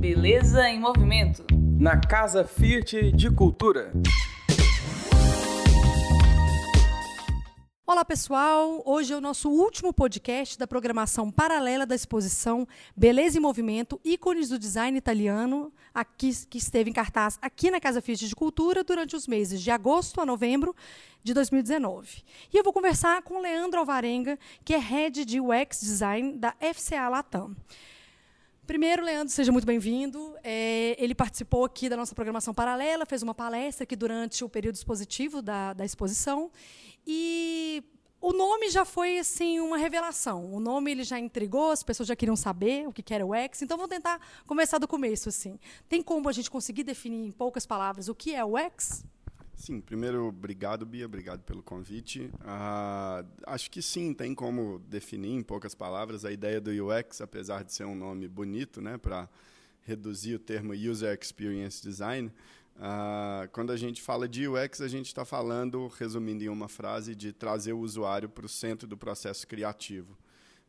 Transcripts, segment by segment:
Beleza em Movimento. Na Casa Fiat de Cultura. Olá, pessoal! Hoje é o nosso último podcast da programação paralela da exposição Beleza em Movimento Ícones do Design Italiano, aqui, que esteve em cartaz aqui na Casa Fiat de Cultura durante os meses de agosto a novembro de 2019. E eu vou conversar com o Leandro Alvarenga, que é Head de UX Design da FCA Latam. Primeiro, Leandro, seja muito bem-vindo. É, ele participou aqui da nossa programação paralela, fez uma palestra aqui durante o período expositivo da, da exposição. E o nome já foi assim uma revelação. O nome ele já intrigou, as pessoas já queriam saber o que era o X. Então vamos tentar começar do começo assim. Tem como a gente conseguir definir em poucas palavras o que é o X? Sim, primeiro, obrigado, Bia, obrigado pelo convite. Ah, acho que sim, tem como definir em poucas palavras a ideia do UX, apesar de ser um nome bonito, né, para reduzir o termo User Experience Design. Ah, quando a gente fala de UX, a gente está falando, resumindo em uma frase, de trazer o usuário para o centro do processo criativo.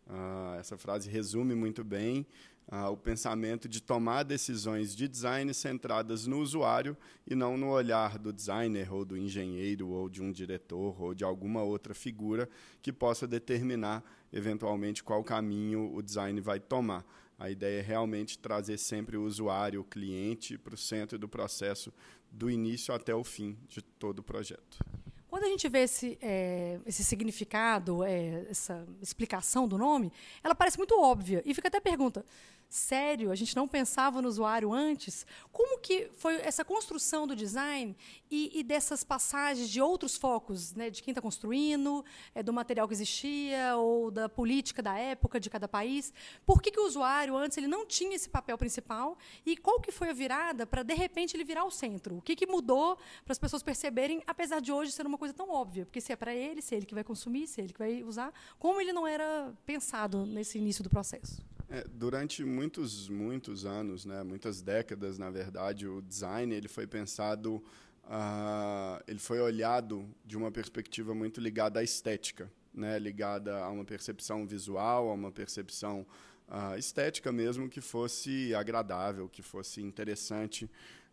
Ah, essa frase resume muito bem ah, o pensamento de tomar decisões de design centradas no usuário e não no olhar do designer ou do engenheiro ou de um diretor ou de alguma outra figura que possa determinar eventualmente qual caminho o design vai tomar. A ideia é realmente trazer sempre o usuário, o cliente, para o centro do processo, do início até o fim de todo o projeto. Quando a gente vê esse, é, esse significado, é, essa explicação do nome, ela parece muito óbvia. E fica até a pergunta: sério, a gente não pensava no usuário antes? Como que foi essa construção do design e, e dessas passagens de outros focos, né, de quem está construindo, é, do material que existia ou da política da época de cada país? Por que, que o usuário antes ele não tinha esse papel principal e qual que foi a virada para de repente ele virar o centro? O que, que mudou para as pessoas perceberem, apesar de hoje ser uma coisa tão óbvia, porque se é para ele, se é ele que vai consumir, se é ele que vai usar, como ele não era pensado nesse início do processo? É, durante muitos, muitos anos, né, muitas décadas, na verdade, o design ele foi pensado, uh, ele foi olhado de uma perspectiva muito ligada à estética, né, ligada a uma percepção visual, a uma percepção uh, estética mesmo que fosse agradável, que fosse interessante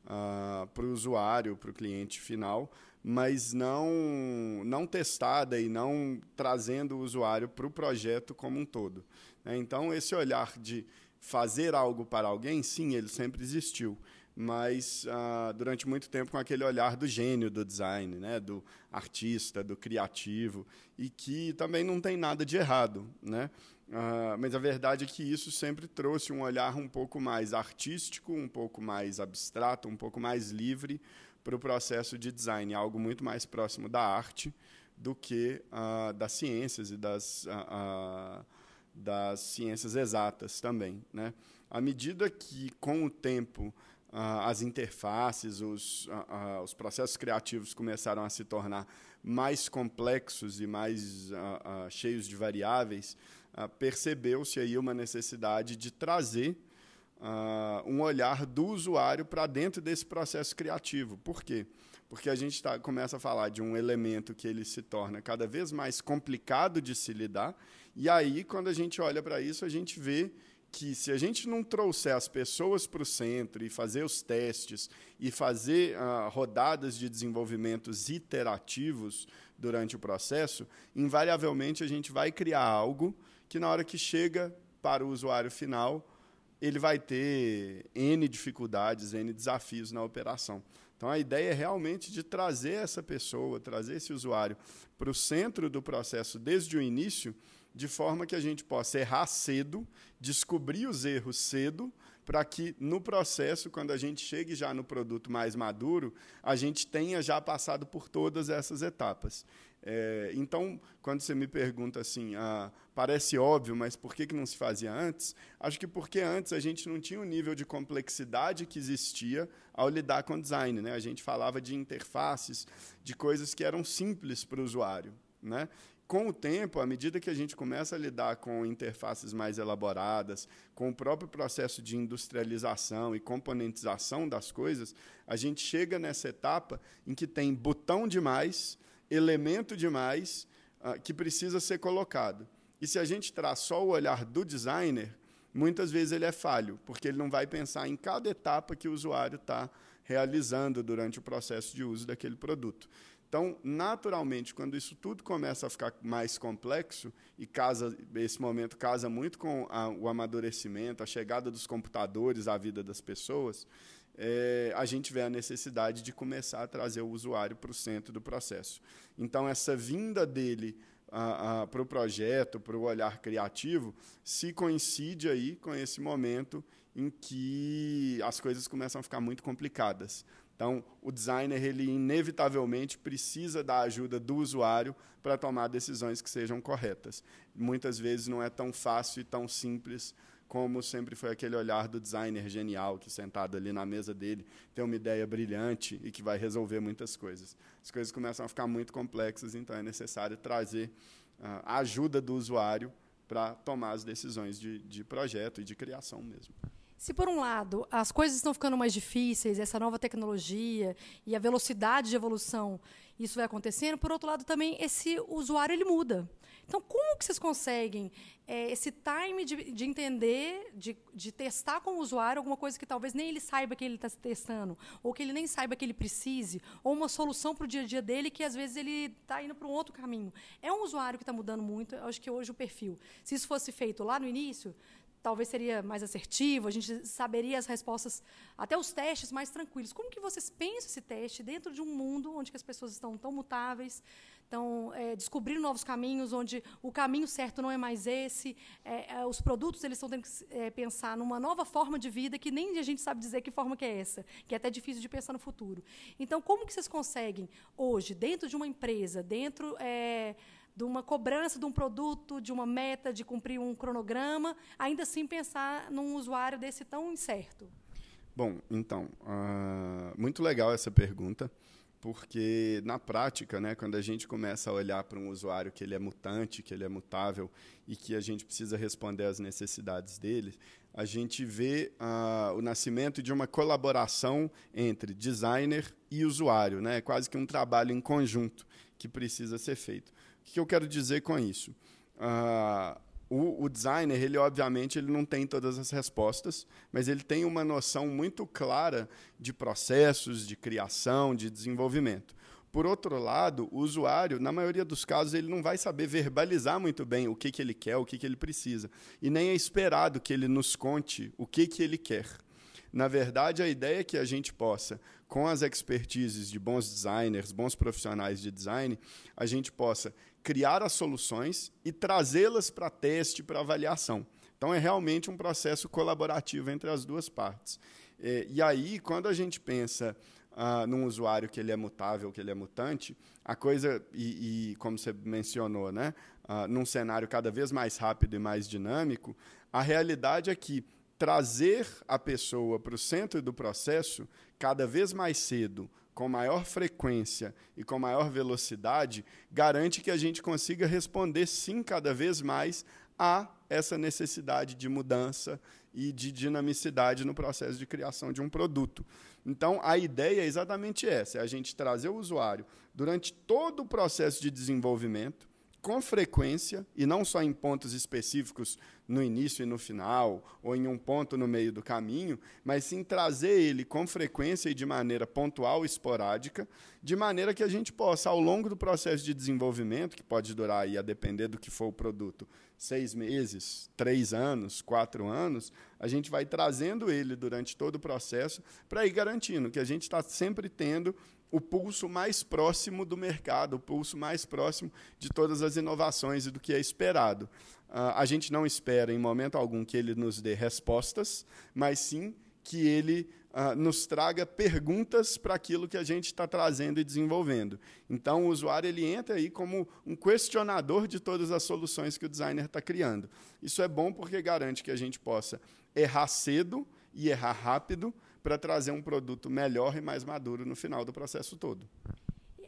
uh, para o usuário, para o cliente final, mas não, não testada e não trazendo o usuário para o projeto como um todo. Né? Então, esse olhar de fazer algo para alguém, sim, ele sempre existiu, mas ah, durante muito tempo com aquele olhar do gênio do design, né? do artista, do criativo, e que também não tem nada de errado. Né? Ah, mas a verdade é que isso sempre trouxe um olhar um pouco mais artístico, um pouco mais abstrato, um pouco mais livre para o processo de design, algo muito mais próximo da arte do que uh, das ciências e das uh, das ciências exatas também. Né? À medida que, com o tempo, uh, as interfaces, os, uh, uh, os processos criativos começaram a se tornar mais complexos e mais cheios de variáveis, percebeu-se aí uma necessidade de trazer um olhar do usuário para dentro desse processo criativo. Por quê? Porque a gente tá, começa a falar de um elemento que ele se torna cada vez mais complicado de se lidar e aí, quando a gente olha para isso, a gente vê que se a gente não trouxer as pessoas para o centro e fazer os testes e fazer uh, rodadas de desenvolvimentos iterativos durante o processo, invariavelmente a gente vai criar algo que na hora que chega para o usuário final, ele vai ter N dificuldades, N desafios na operação. Então a ideia é realmente de trazer essa pessoa, trazer esse usuário para o centro do processo desde o início de forma que a gente possa errar cedo, descobrir os erros cedo, para que no processo, quando a gente chegue já no produto mais maduro, a gente tenha já passado por todas essas etapas. É, então, quando você me pergunta assim, ah, parece óbvio, mas por que, que não se fazia antes? Acho que porque antes a gente não tinha o nível de complexidade que existia ao lidar com design. Né? A gente falava de interfaces, de coisas que eram simples para o usuário. Né? com o tempo, à medida que a gente começa a lidar com interfaces mais elaboradas, com o próprio processo de industrialização e componentização das coisas, a gente chega nessa etapa em que tem botão demais, elemento demais, uh, que precisa ser colocado. E se a gente traz só o olhar do designer, muitas vezes ele é falho, porque ele não vai pensar em cada etapa que o usuário está realizando durante o processo de uso daquele produto. Então, naturalmente, quando isso tudo começa a ficar mais complexo e casa esse momento casa muito com a, o amadurecimento, a chegada dos computadores à vida das pessoas, é, a gente vê a necessidade de começar a trazer o usuário para o centro do processo. Então, essa vinda dele para o projeto, para o olhar criativo, se coincide aí com esse momento em que as coisas começam a ficar muito complicadas. Então, o designer ele inevitavelmente precisa da ajuda do usuário para tomar decisões que sejam corretas. Muitas vezes não é tão fácil e tão simples como sempre foi aquele olhar do designer genial que sentado ali na mesa dele tem uma ideia brilhante e que vai resolver muitas coisas. As coisas começam a ficar muito complexas, então é necessário trazer uh, a ajuda do usuário para tomar as decisões de, de projeto e de criação mesmo. Se, por um lado, as coisas estão ficando mais difíceis, essa nova tecnologia e a velocidade de evolução, isso vai acontecendo, por outro lado, também esse usuário ele muda. Então, como que vocês conseguem é, esse time de, de entender, de, de, testar com o usuário alguma coisa que talvez nem ele saiba que ele está testando, ou que ele nem saiba que ele precise, ou uma solução para o dia a dia dele que às vezes ele está indo para um outro caminho. É um usuário que está mudando muito, eu acho que hoje o perfil. Se isso fosse feito lá no início, talvez seria mais assertivo, a gente saberia as respostas, até os testes mais tranquilos. Como que vocês pensam esse teste dentro de um mundo onde as pessoas estão tão mutáveis, estão é, descobrindo novos caminhos, onde o caminho certo não é mais esse, é, é, os produtos eles estão tendo que é, pensar numa nova forma de vida que nem a gente sabe dizer que forma que é essa, que é até difícil de pensar no futuro. Então, como que vocês conseguem hoje, dentro de uma empresa, dentro é, de uma cobrança de um produto, de uma meta, de cumprir um cronograma, ainda assim pensar num usuário desse tão incerto? Bom, então, uh, muito legal essa pergunta, porque na prática, né, quando a gente começa a olhar para um usuário que ele é mutante, que ele é mutável e que a gente precisa responder às necessidades dele, a gente vê uh, o nascimento de uma colaboração entre designer e usuário, né, quase que um trabalho em conjunto que precisa ser feito. O que eu quero dizer com isso? Uh, o, o, designer, ele obviamente ele não tem todas as respostas, mas ele tem uma noção muito clara de processos, de criação, de desenvolvimento. Por outro lado, o usuário, na maioria dos casos, ele não vai saber verbalizar muito bem o que, que ele quer, o que, que ele precisa. E nem é esperado que ele nos conte o que, que ele quer. Na verdade, a ideia é que a gente possa, com as expertises de bons designers, bons profissionais de design, a gente possa criar as soluções e trazê-las para teste, para avaliação. Então, é realmente um processo colaborativo entre as duas partes. É, e aí, quando a gente pensa ah, num usuário que ele é mutável, que ele é mutante, a coisa, e, e como você mencionou, né, ah, num cenário cada vez mais rápido e mais dinâmico, a realidade é que trazer a pessoa para o centro do processo cada vez mais cedo, com maior frequência e com maior velocidade, garante que a gente consiga responder sim cada vez mais a essa necessidade de mudança e de dinamicidade no processo de criação de um produto. Então, a ideia é exatamente essa: é a gente trazer o usuário durante todo o processo de desenvolvimento, com frequência, e não só em pontos específicos no início e no final, ou em um ponto no meio do caminho, mas sim trazer ele com frequência e de maneira pontual esporádica, de maneira que a gente possa, ao longo do processo de desenvolvimento, que pode durar, aí, a depender do que for o produto, seis meses, três anos, quatro anos, a gente vai trazendo ele durante todo o processo para ir garantindo que a gente está sempre tendo o pulso mais próximo do mercado, o pulso mais próximo de todas as inovações e do que é esperado. Uh, a gente não espera, em momento algum, que ele nos dê respostas, mas sim que ele uh, nos traga perguntas para aquilo que a gente está trazendo e desenvolvendo. Então, o usuário ele entra aí como um questionador de todas as soluções que o designer está criando. Isso é bom porque garante que a gente possa errar cedo e errar rápido, para trazer um produto melhor e mais maduro no final do processo todo.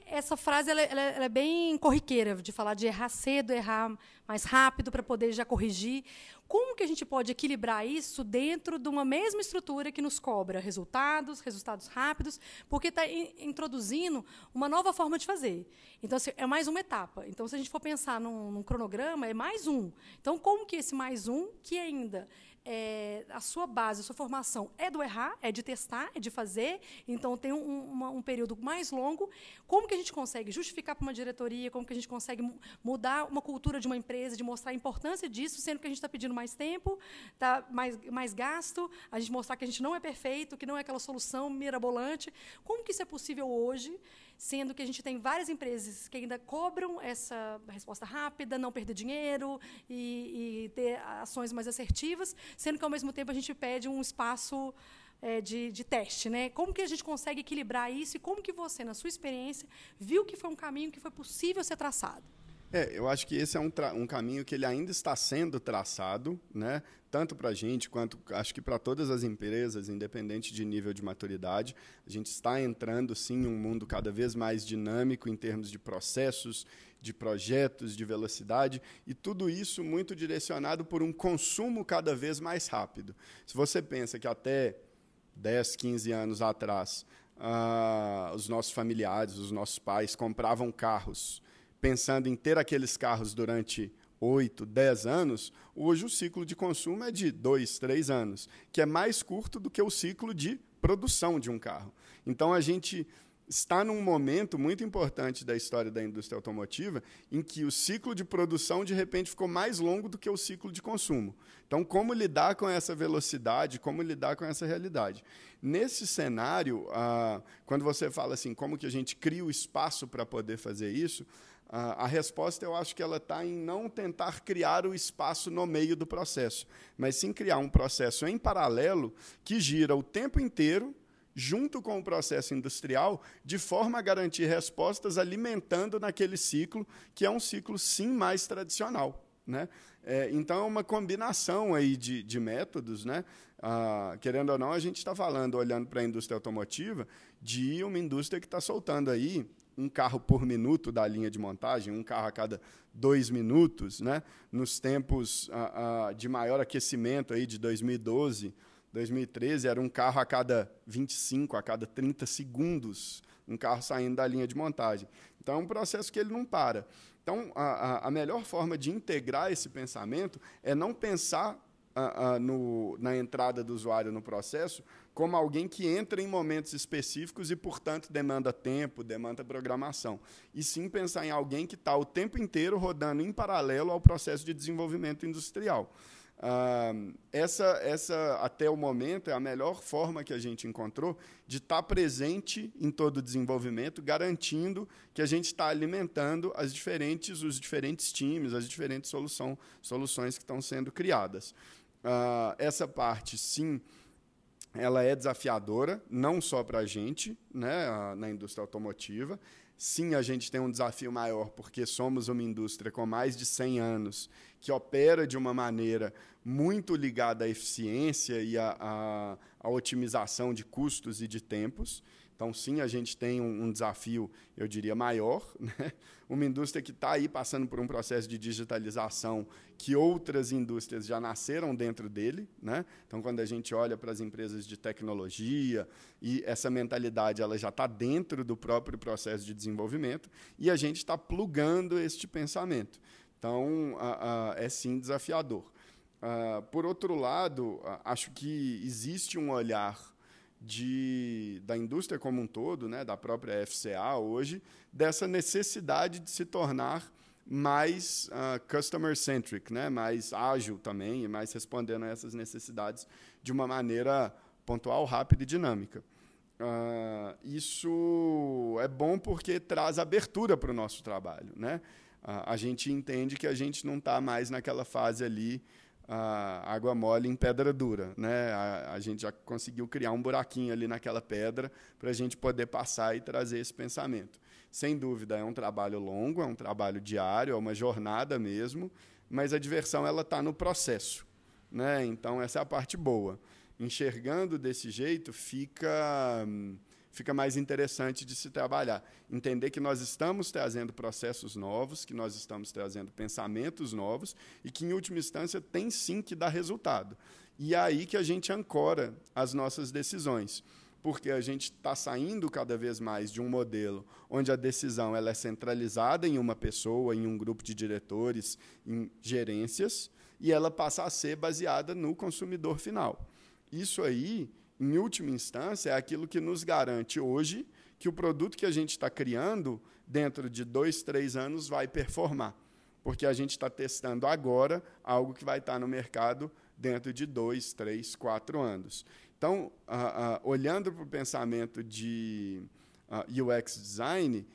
Essa frase ela, ela, ela é bem corriqueira, de falar de errar cedo, errar mais rápido para poder já corrigir. Como que a gente pode equilibrar isso dentro de uma mesma estrutura que nos cobra resultados, resultados rápidos, porque está introduzindo uma nova forma de fazer. Então, assim, é mais uma etapa. Então, se a gente for pensar num, num cronograma, é mais um. Então, como que esse mais um, que ainda é, a sua base, a sua formação é do errar, é de testar, é de fazer, então tem um, uma, um período mais longo. Como que a gente consegue justificar para uma diretoria, como que a gente consegue mudar uma cultura de uma empresa, de mostrar a importância disso, sendo que a gente está pedindo mais tempo, tá mais, mais gasto, a gente mostrar que a gente não é perfeito, que não é aquela solução mirabolante. Como que isso é possível hoje? Sendo que a gente tem várias empresas que ainda cobram essa resposta rápida, não perder dinheiro e, e ter ações mais assertivas, sendo que, ao mesmo tempo, a gente pede um espaço é, de, de, teste. Né? Como que a gente consegue equilibrar isso e como que você, na sua experiência, viu que foi um caminho que foi possível ser traçado? É, eu acho que esse é um, um caminho que ele ainda está sendo traçado, né? tanto para a gente quanto acho que para todas as empresas, independente de nível de maturidade. A gente está entrando, sim, em um mundo cada vez mais dinâmico em termos de processos, de projetos, de velocidade, e tudo isso muito direcionado por um consumo cada vez mais rápido. Se você pensa que até 10, 15 anos atrás, ah, os nossos familiares, os nossos pais compravam carros pensando em ter aqueles carros durante 8, 10 anos, hoje o ciclo de consumo é de 2, 3 anos, que é mais curto do que o ciclo de produção de um carro. Então a gente está num momento muito importante da história da indústria automotiva em que o ciclo de produção de repente ficou mais longo do que o ciclo de consumo. Então, como lidar com essa velocidade, como lidar com essa realidade? Nesse cenário, ah, quando você fala assim, como que a gente cria o espaço para poder fazer isso, a resposta eu acho que ela está em não tentar criar o espaço no meio do processo, mas sim criar um processo em paralelo que gira o tempo inteiro junto com o processo industrial, de forma a garantir respostas alimentando naquele ciclo, que é um ciclo, sim, mais tradicional. Né? É, então, é uma combinação aí de, de métodos. Né? Ah, querendo ou não, a gente está falando, olhando para a indústria automotiva, de uma indústria que está soltando aí um carro por minuto da linha de montagem, um carro a cada dois minutos, né? nos tempos uh, uh, de maior aquecimento aí de 2012, 2013, era um carro a cada 25, a cada 30 segundos, um carro saindo da linha de montagem. Então, é um processo que ele não para. Então, a, a melhor forma de integrar esse pensamento é não pensar uh, no, na entrada do usuário no processo como alguém que entra em momentos específicos e, portanto, demanda tempo, demanda programação. E sim pensar em alguém que está o tempo inteiro rodando em paralelo ao processo de desenvolvimento industrial. Uh, essa, essa, até o momento, é a melhor forma que a gente encontrou de estar tá presente em todo o desenvolvimento, garantindo que a gente está alimentando as diferentes, os diferentes times, as diferentes solução, soluções que estão sendo criadas. Uh, essa parte, sim, ela é desafiadora, não só para a gente, né, na indústria automotiva. Sim, a gente tem um desafio maior, porque somos uma indústria com mais de 100 anos, que opera de uma maneira muito ligada à eficiência e à, à, à otimização de custos e de tempos. Então, sim, a gente tem um, um desafio, eu diria, maior. Né? Uma indústria que está aí passando por um processo de digitalização que outras indústrias já nasceram dentro dele. Né? Então, quando a gente olha para as empresas de tecnologia, e essa mentalidade ela já está dentro do próprio processo de desenvolvimento, e a gente está plugando este pensamento. Então, é sim desafiador. Uh, por outro lado, acho que existe um olhar de, da indústria como um todo, né, da própria FCA hoje, dessa necessidade de se tornar mais uh, customer-centric, né, mais ágil também, e mais respondendo a essas necessidades de uma maneira pontual, rápida e dinâmica. Uh, isso é bom porque traz abertura para o nosso trabalho. Né? A gente entende que a gente não está mais naquela fase ali água mole em pedra dura. Né? A, a, gente já conseguiu criar um buraquinho ali naquela pedra para a gente poder passar e trazer esse pensamento. Sem dúvida, é um trabalho longo, é um trabalho diário, é uma jornada mesmo, mas a diversão ela está no processo. Né? Então, essa é a parte boa. Enxergando desse jeito, fica, fica mais interessante de se trabalhar. Entender que nós estamos trazendo processos novos, que nós estamos trazendo pensamentos novos e que, em última instância, tem sim que dar resultado. E é aí que a gente ancora as nossas decisões porque a gente está saindo cada vez mais de um modelo onde a decisão ela é centralizada em uma pessoa, em um grupo de diretores, em gerências, e ela passa a ser baseada no consumidor final. Isso aí, em última instância, é aquilo que nos garante hoje que o produto que a gente está criando, dentro de dois, três anos, vai performar. Porque a gente está testando agora algo que vai estar tá no mercado dentro de dois, três, quatro anos. Então, uh, uh, olhando para o pensamento de uh, UX design,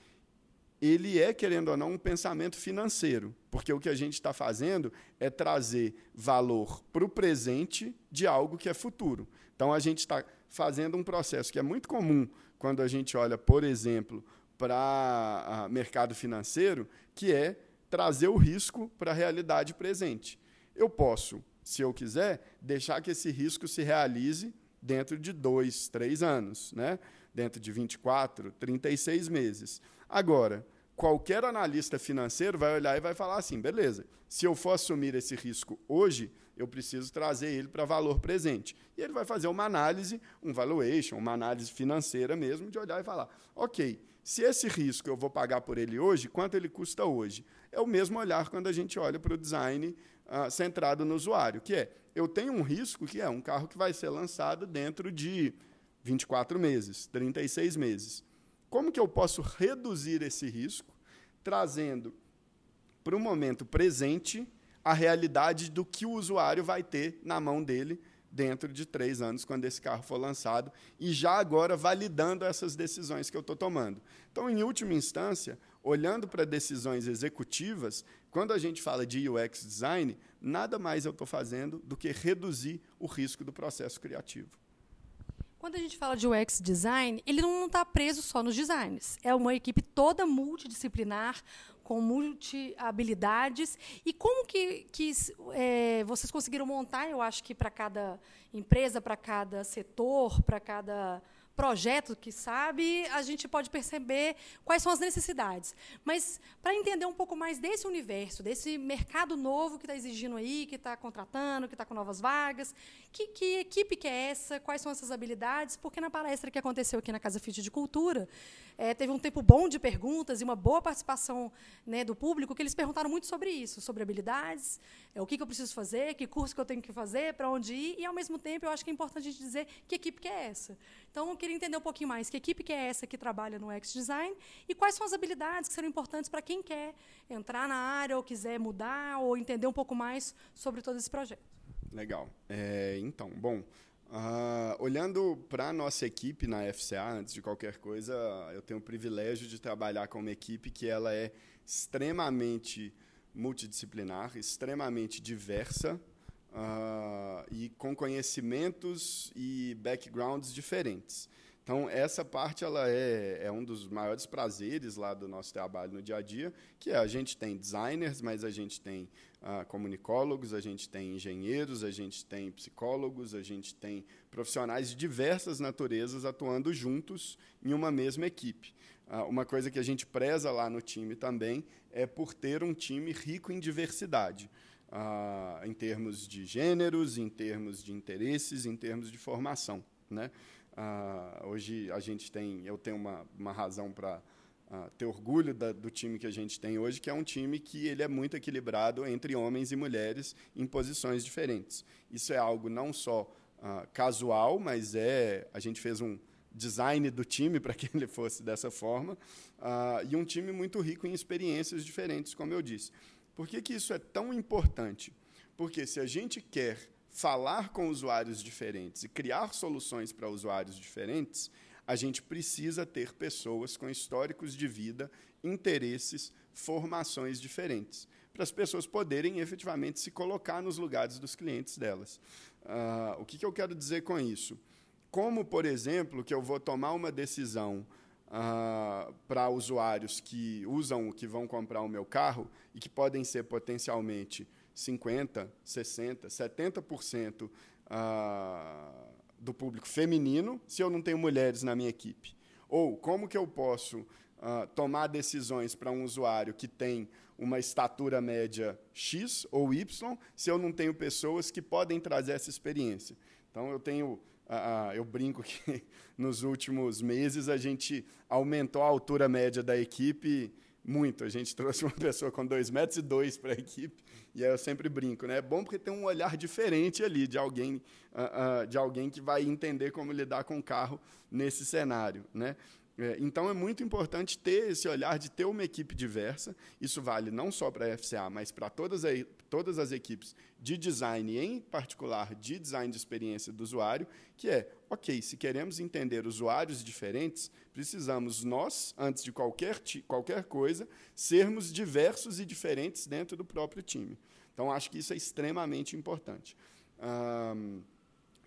ele é, querendo ou não, um pensamento financeiro, porque o que a gente está fazendo é trazer valor para o presente de algo que é futuro. Então, a gente está fazendo um processo que é muito comum quando a gente olha, por exemplo, para mercado financeiro, que é trazer o risco para a realidade presente. Eu posso, se eu quiser, deixar que esse risco se realize dentro de dois, três anos, né? dentro de 24, 36 meses. Agora, qualquer analista financeiro vai olhar e vai falar assim: beleza, se eu for assumir esse risco hoje, eu preciso trazer ele para valor presente. E ele vai fazer uma análise, um valuation, uma análise financeira mesmo, de olhar e falar: ok, se esse risco eu vou pagar por ele hoje, quanto ele custa hoje? É o mesmo olhar quando a gente olha para o design uh, centrado no usuário, que é eu tenho um risco que é um carro que vai ser lançado dentro de 24 meses, 36 meses. Como que eu posso reduzir esse risco, trazendo para o momento presente a realidade do que o usuário vai ter na mão dele dentro de três anos, quando esse carro for lançado, e já agora validando essas decisões que eu estou tomando. Então, em última instância, olhando para decisões executivas, quando a gente fala de UX design, nada mais eu estou fazendo do que reduzir o risco do processo criativo. Quando a gente fala de UX design, ele não está preso só nos designs. É uma equipe toda multidisciplinar, com multi-habilidades. E como que, que é, vocês conseguiram montar, eu acho que para cada empresa, para cada setor, para cada projeto que sabe, a gente pode perceber quais são as necessidades. Mas para entender um pouco mais desse universo, desse mercado novo que está exigindo aí, que está contratando, que está com novas vagas, que, que, equipe que é essa, quais são essas habilidades, porque na palestra que aconteceu aqui na Casa Fit de Cultura, é, teve um tempo bom de perguntas e uma boa participação né, do público, que eles perguntaram muito sobre isso, sobre habilidades, é, o que, que eu preciso fazer, que curso que eu tenho que fazer, para onde ir, e, ao mesmo tempo, eu acho que é importante a gente dizer que equipe que é essa. Então, eu queria entender um pouquinho mais que equipe que é essa que trabalha no X-Design e quais são as habilidades que serão importantes para quem quer entrar na área ou quiser mudar ou entender um pouco mais sobre todo esse projeto. Legal. É, então, bom, Uh, olhando para a nossa equipe na FCA, antes de qualquer coisa, eu tenho o privilégio de trabalhar com uma equipe que ela é extremamente multidisciplinar, extremamente diversa uh, e com conhecimentos e backgrounds diferentes. Então, essa parte ela é, é um dos maiores prazeres lá do nosso trabalho no dia a dia, que é a gente tem designers, mas a gente tem comunicólogos, a gente tem engenheiros, a gente tem psicólogos, a gente tem profissionais de diversas naturezas atuando juntos em uma mesma equipe. Uh, uma coisa que a gente preza lá no time também é por ter um time rico em diversidade. Uh, em termos de gêneros, em termos de interesses, em termos de formação. Né? Uh, hoje a gente tem, eu tenho uma, uma razão para uh, ter orgulho da, do time que a gente tem hoje, que é um time que ele é muito equilibrado entre homens e mulheres em posições diferentes. Isso é algo não só uh, casual, mas é a gente fez um design do time para que ele fosse dessa forma e um time muito rico em experiências diferentes, como eu disse. Por que, que isso é tão importante? Porque se a gente quer falar com usuários diferentes e criar soluções para usuários diferentes, a gente precisa ter pessoas com históricos de vida, interesses, formações diferentes, para as pessoas poderem efetivamente se colocar nos lugares dos clientes delas. Uh, o que, que eu quero dizer com isso? Como, por exemplo, que eu vou tomar uma decisão uh, para usuários que usam, que vão comprar o meu carro e que podem ser potencialmente 50%, 60%, 70% uh, do público feminino se eu não tenho mulheres na minha equipe. Ou como que eu posso uh, tomar decisões para um usuário que tem uma estatura média X ou Y, se eu não tenho pessoas que podem trazer essa experiência. Então, eu tenho ah, eu brinco que nos últimos meses a gente aumentou a altura média da equipe muito. A gente trouxe uma pessoa com dois metros e dois para a equipe e aí eu sempre brinco, né? É bom porque tem um olhar diferente ali de alguém, uh, uh, de alguém que vai entender como lidar com o carro nesse cenário, né? É, então é muito importante ter esse olhar de ter uma equipe diversa. Isso vale não só para a FCA, mas para todas, todas as equipes de design, em particular de design de experiência do usuário, que é, ok, se queremos entender usuários diferentes, precisamos nós, antes de qualquer, qualquer coisa, sermos diversos e diferentes dentro do próprio time. Então, acho que isso é extremamente importante. Um,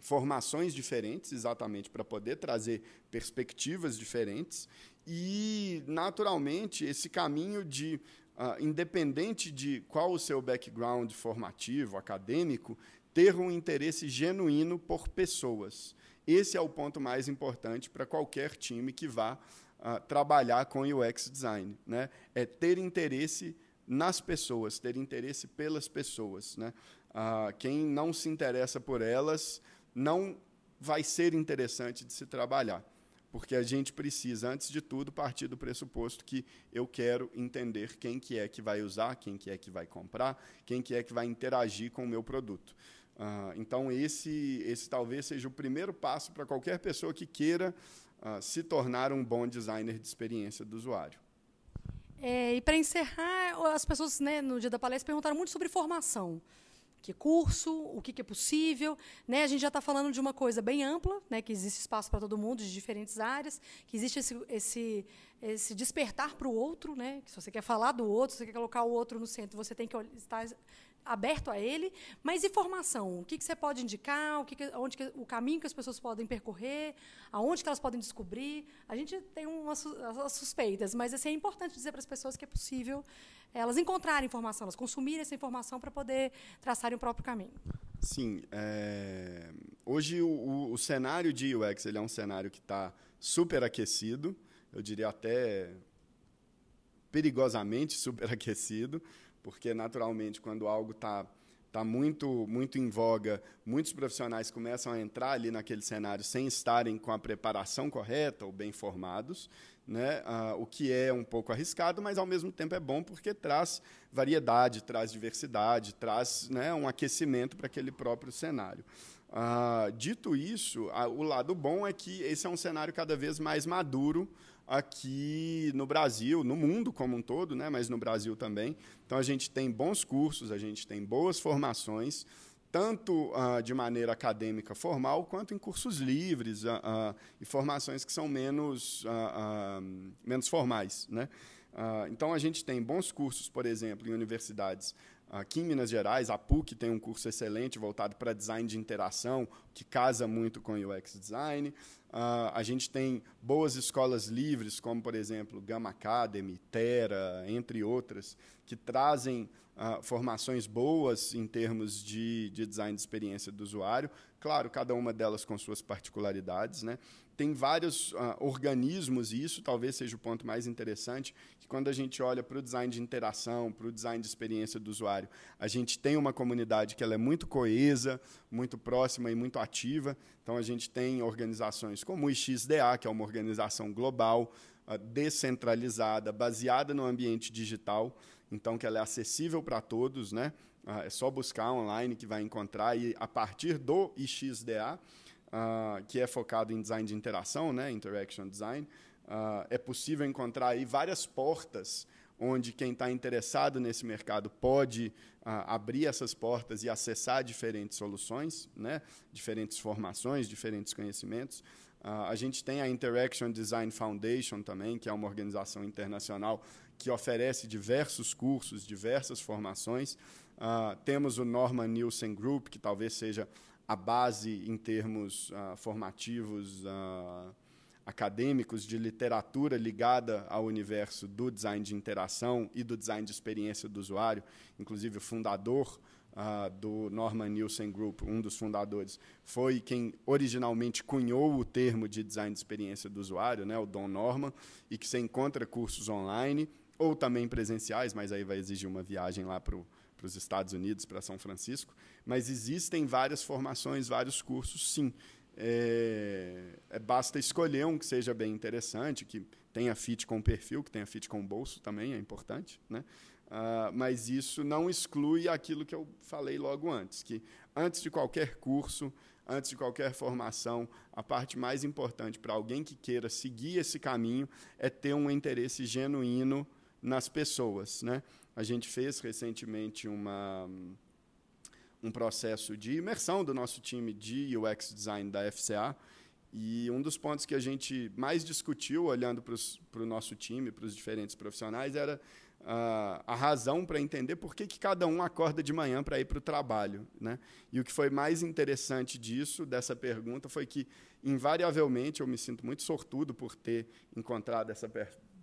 formações diferentes, exatamente para poder trazer perspectivas diferentes e, naturalmente, esse caminho de, uh, independente de qual o seu background formativo, acadêmico, ter um interesse genuíno por pessoas. Esse é o ponto mais importante para qualquer time que vá uh, trabalhar com UX design, né? É ter interesse nas pessoas, ter interesse pelas pessoas, né? Uh, quem não se interessa por elas não vai ser interessante de se trabalhar, porque a gente precisa, antes de tudo, partir do pressuposto que eu quero entender quem que é que vai usar, quem que é que vai comprar, quem que é que vai interagir com o meu produto. Uh, então, esse, esse talvez seja o primeiro passo para qualquer pessoa que queira uh, se tornar um bom designer de experiência do usuário. É, e para encerrar, as pessoas né, no dia da palestra perguntaram muito sobre formação que curso, o que, que é possível. Né? A gente já está falando de uma coisa bem ampla, né? que existe espaço para todo mundo, de diferentes áreas, que existe esse, esse, esse despertar para o outro. Né? Que se você quer falar do outro, se você quer colocar o outro no centro, você tem que estar aberto a ele, mas e formação? O que, que você pode indicar? O, que, que onde que, o caminho que as pessoas podem percorrer? Aonde que elas podem descobrir? A gente tem umas, umas suspeitas, mas assim, é importante dizer para as pessoas que é possível elas encontrarem informação, elas consumirem essa informação para poder traçarem o próprio caminho. Sim. É... Hoje, o, o, o, cenário de UX ele é um cenário que está super aquecido, eu diria até perigosamente superaquecido porque naturalmente quando algo está tá muito muito em voga, muitos profissionais começam a entrar ali naquele cenário sem estarem com a preparação correta ou bem formados, né? Ah, o que é um pouco arriscado, mas ao mesmo tempo é bom porque traz variedade, traz diversidade, traz né, um aquecimento para aquele próprio cenário. Ah, dito isso, o lado bom é que esse é um cenário cada vez mais maduro aqui no Brasil, no mundo como um todo, né, mas no Brasil também. Então a gente tem bons cursos, a gente tem boas formações, tanto uh, de maneira acadêmica formal quanto em cursos livres uh, uh, e formações que são menos, menos formais. Né? então a gente tem bons cursos, por exemplo, em universidades Aqui em Minas Gerais, a PUC tem um curso excelente voltado para design de interação, que casa muito com UX design. Uh, a gente tem boas escolas livres, como, por exemplo, Gamma Academy, Terra, entre outras, que trazem uh, formações boas em termos de, de design de experiência do usuário. Claro, cada uma delas com suas particularidades. Né? tem vários uh, organismos, e isso talvez seja o ponto mais interessante, que quando a gente olha para o design de interação, para o design de experiência do usuário, a gente tem uma comunidade que ela é muito coesa, muito próxima e muito ativa. Então, a gente tem organizações como o XDA, que é uma organização global, uh, descentralizada, baseada no ambiente digital, então que ela é acessível para todos, né? Uh, é só buscar online que vai encontrar, e a partir do IXDA, uh, que é focado em design de interação, né, interaction design, uh, é possível encontrar aí várias portas onde quem está interessado nesse mercado pode abrir essas portas e acessar diferentes soluções, né, diferentes formações, diferentes conhecimentos. A gente tem a Interaction Design Foundation também, que é uma organização internacional que oferece diversos cursos, diversas formações. Uh, temos o Norman Nielsen Group, que talvez seja a base em termos uh, formativos uh, acadêmicos de literatura ligada ao universo do design de interação e do design de experiência do usuário. Inclusive, o fundador uh, do Norman Nielsen Group, um dos fundadores, foi quem originalmente cunhou o termo de design de experiência do usuário, né, o Don Norman, e que você encontra cursos online ou também presenciais, mas aí vai exigir uma viagem lá para os Estados Unidos, para São Francisco. Mas existem várias formações, vários cursos, sim. É, é, basta escolher um que seja bem interessante, que tenha fit com o perfil, que tenha fit com o bolso também, é importante. Né? Uh, mas isso não exclui aquilo que eu falei logo antes, que antes de qualquer curso, antes de qualquer formação, a parte mais importante para alguém que queira seguir esse caminho é ter um interesse genuíno nas pessoas. Né? A gente fez recentemente uma, um processo de imersão do nosso time de UX Design da FCA, e um dos pontos que a gente mais discutiu, olhando para o nosso time, para os diferentes profissionais, era uh, a razão para entender por que, que cada um acorda de manhã para ir para o trabalho. Né? E o que foi mais interessante disso, dessa pergunta, foi que, invariavelmente, eu me sinto muito sortudo por ter encontrado essa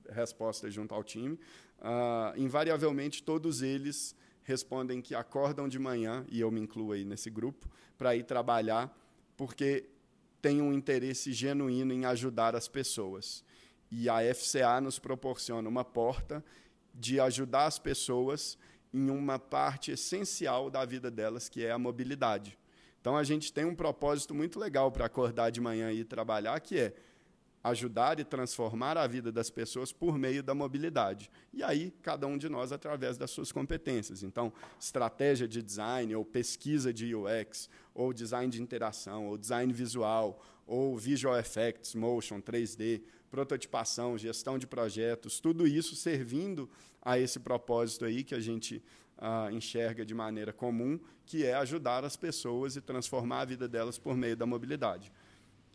resposta junto ao time, uh, invariavelmente todos eles respondem que acordam de manhã, e eu me incluo aí nesse grupo, para ir trabalhar, porque tem um interesse genuíno em ajudar as pessoas. E a FCA nos proporciona uma porta de ajudar as pessoas em uma parte essencial da vida delas, que é a mobilidade. Então a gente tem um propósito muito legal para acordar de manhã e ir trabalhar, que é ajudar e transformar a vida das pessoas por meio da mobilidade. E aí, cada um de nós através das suas competências. Então, estratégia de design, ou pesquisa de UX, ou design de interação, ou design visual, ou visual effects, motion, 3D, prototipação, gestão de projetos, tudo isso servindo a esse propósito aí que a gente ah, enxerga de maneira comum, que é ajudar as pessoas e transformar a vida delas por meio da mobilidade.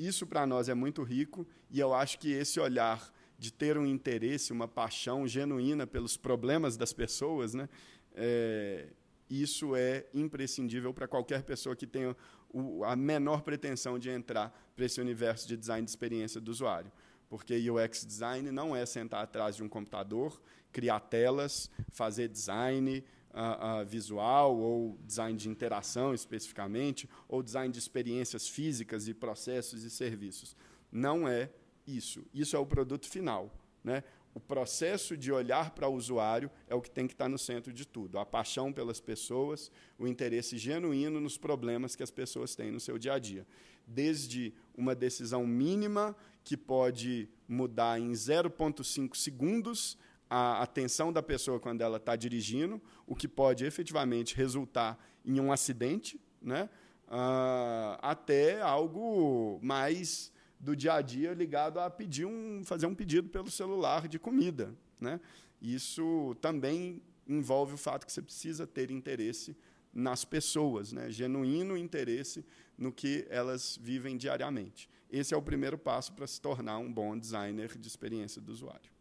Isso para nós é muito rico e eu acho que esse olhar de ter um interesse, uma paixão genuína pelos problemas das pessoas, né, é, isso é imprescindível para qualquer pessoa que tenha o, a menor pretensão de entrar para esse universo de design de experiência do usuário. Porque UX design não é sentar atrás de um computador, criar telas, fazer design, uh, uh, visual ou design de interação especificamente, ou design de experiências físicas e processos e serviços. Não é isso. Isso é o produto final. Né? O processo de olhar para o usuário é o que tem que estar no centro de tudo. A paixão pelas pessoas, o interesse genuíno nos problemas que as pessoas têm no seu dia a dia. Desde uma decisão mínima que pode mudar em 0,5 segundos a atenção da pessoa quando ela está dirigindo, o que pode efetivamente resultar em um acidente, né? Uh, até algo mais do dia a dia ligado a pedir um, fazer um pedido pelo celular de comida. Né? Isso também envolve o fato que você precisa ter interesse nas pessoas, né? genuíno interesse no que elas vivem diariamente. Esse é o primeiro passo para se tornar um bom designer de experiência do usuário.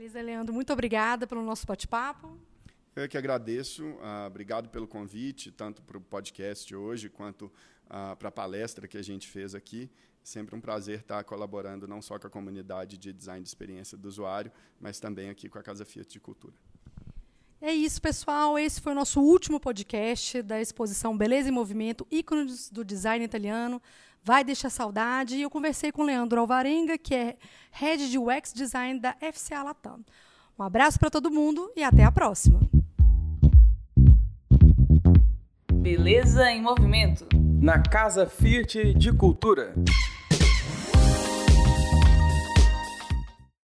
Elisa Leandro, muito obrigada pelo nosso bate-papo. Eu que agradeço, uh, obrigado pelo convite, tanto para o podcast hoje quanto uh, para a palestra que a gente fez aqui. Sempre um prazer estar colaborando não só com a comunidade de design de experiência do usuário, mas também aqui com a Casa Fiat de Cultura. É isso, pessoal. Esse foi o nosso último podcast da exposição Beleza em Movimento, ícones do design italiano vai deixar saudade. E eu conversei com o Leandro Alvarenga, que é Head de UX Design da FCA Latam. Um abraço para todo mundo e até a próxima. Beleza em movimento. Na Casa Fiat de Cultura.